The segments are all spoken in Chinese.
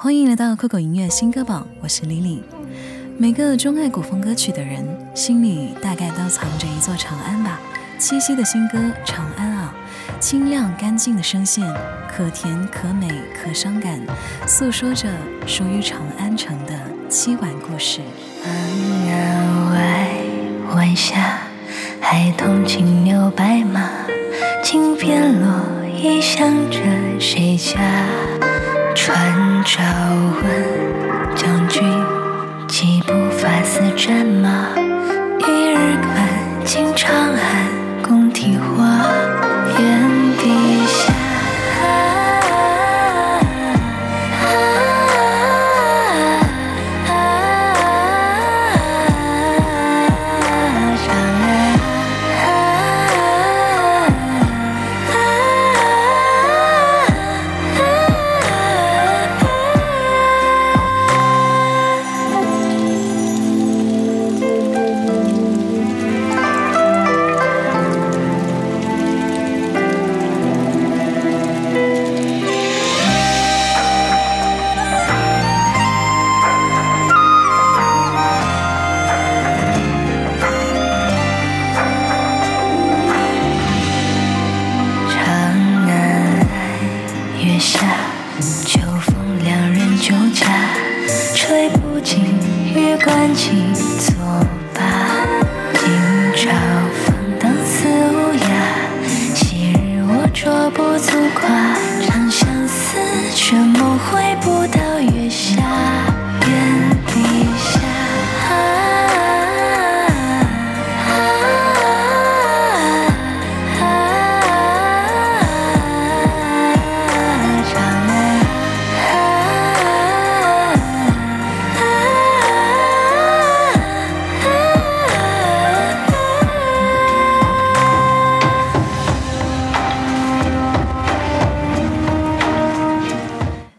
欢迎来到酷狗音乐新歌榜，我是 Lily。每个钟爱古风歌曲的人，心里大概都藏着一座长安吧。七夕的新歌《长安》啊，清亮干净的声线，可甜可美可伤感，诉说着属于长安城的凄婉故事。安安外，晚霞，孩童轻牛白马，金边落衣想着谁家？传朝问将军，几步发丝战马？一日看尽长安宫啼花，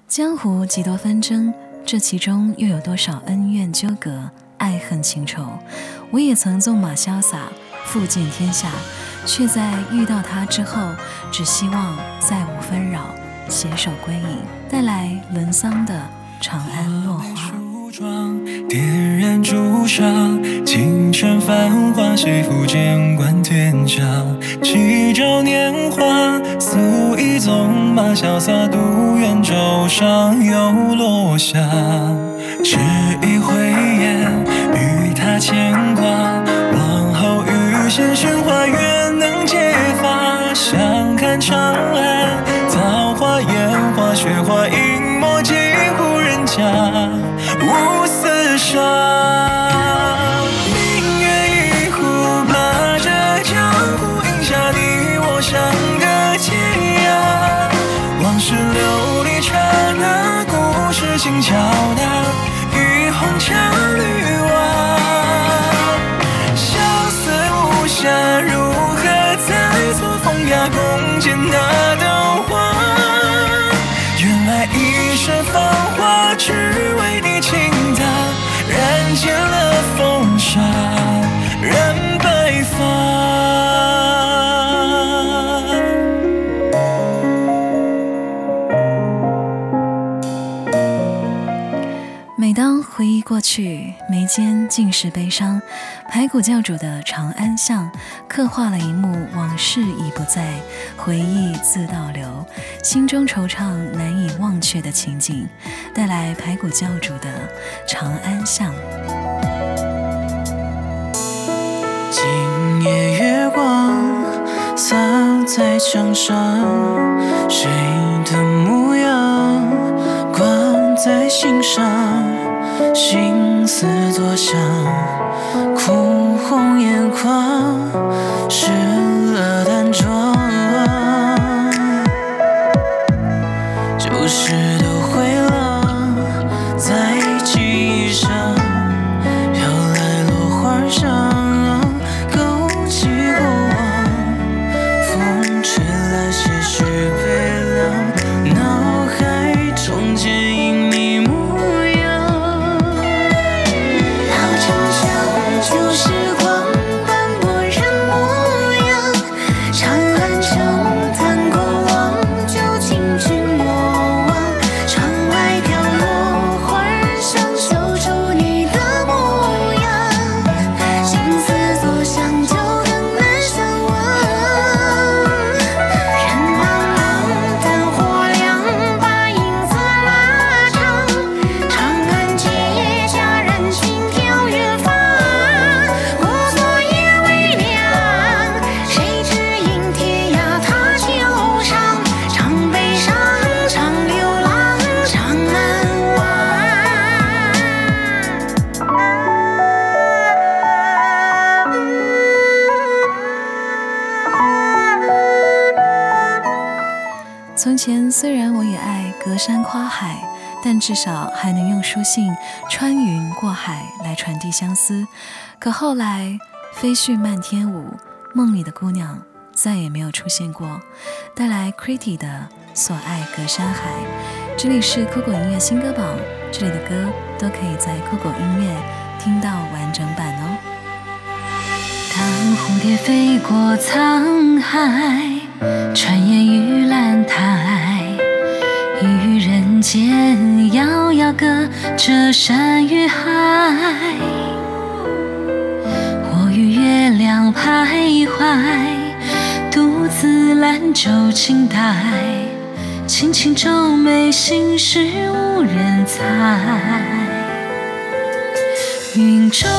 江湖几多纷争，这其中又有多少恩怨纠葛、爱恨情仇？我也曾纵马潇洒，负尽天下，却在遇到他之后，只希望再无纷扰，携手归隐。带来伦桑的《长安落花》。点燃朱砂，清晨繁华，谁负剑冠天下？几朝年华，素衣纵马，潇洒独远舟上又落下。只一回眼，与他牵一世芳华，只为你倾塌，人间去，眉间尽是悲伤。排骨教主的《长安巷》刻画了一幕往事已不在，回忆自倒流，心中惆怅难以忘却的情景。带来排骨教主的《长安巷》。今夜月光洒在墙上，谁的模样挂在心上？心思多想，哭红眼眶，湿了淡妆。旧时虽然我也爱隔山跨海，但至少还能用书信穿云过海来传递相思。可后来飞絮漫天舞，梦里的姑娘再也没有出现过，带来 Critty 的所爱隔山海。这里是酷狗音乐新歌榜，这里的歌都可以在酷狗音乐听到完整版哦。当蝴蝶飞过沧海，穿越玉兰台，间遥遥隔着山与海。我与月亮徘徊，独自兰舟轻待，轻轻皱眉，心事无人猜。云中。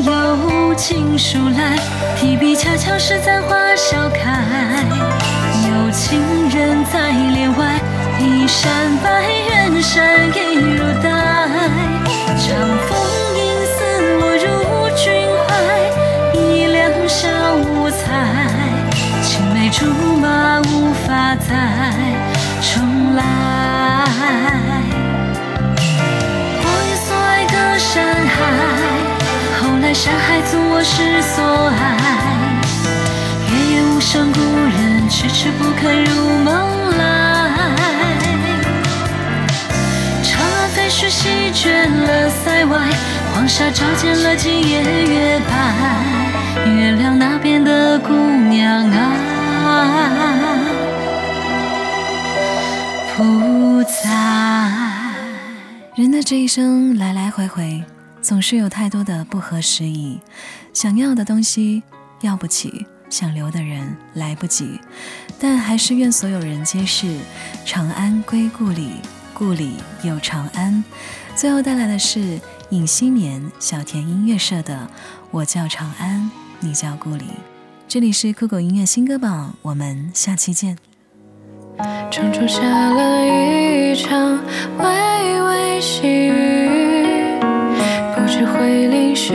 有情书来，提笔恰巧是簪花笑开。山白，远山一如黛。长风迎似落入君怀，一两小无猜。青梅竹马无法再重来。我愿所爱隔山海。后来山海阻我失所爱，月夜无声故人迟迟不肯入梦墟席卷了塞外，黄沙照见了今夜月白。月亮那边的姑娘啊，不在。人的这一生来来回回。总是有太多的不合时宜，想要的东西要不起，想留的人来不及，但还是愿所有人皆是长安归故里，故里有长安。最后带来的是尹新勉小田音乐社的《我叫长安，你叫故里》。这里是酷狗音乐新歌榜，我们下期见。窗中下了一场微微细雨。不知会淋湿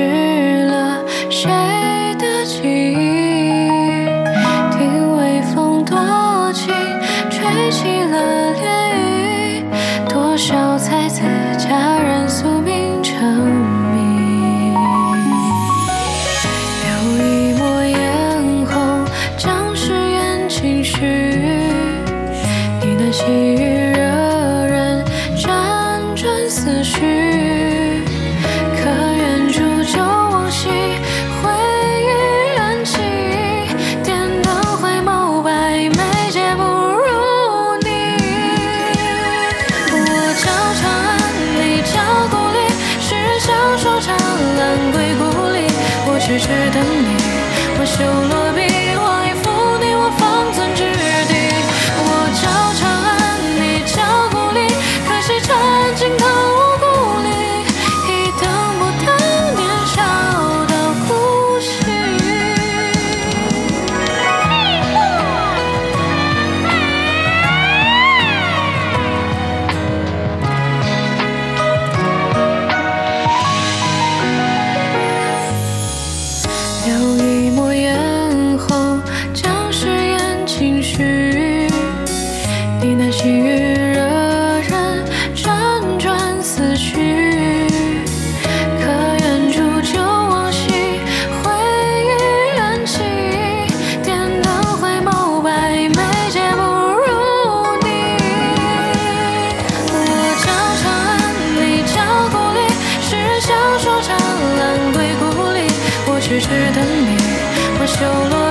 痴痴等你，我修罗。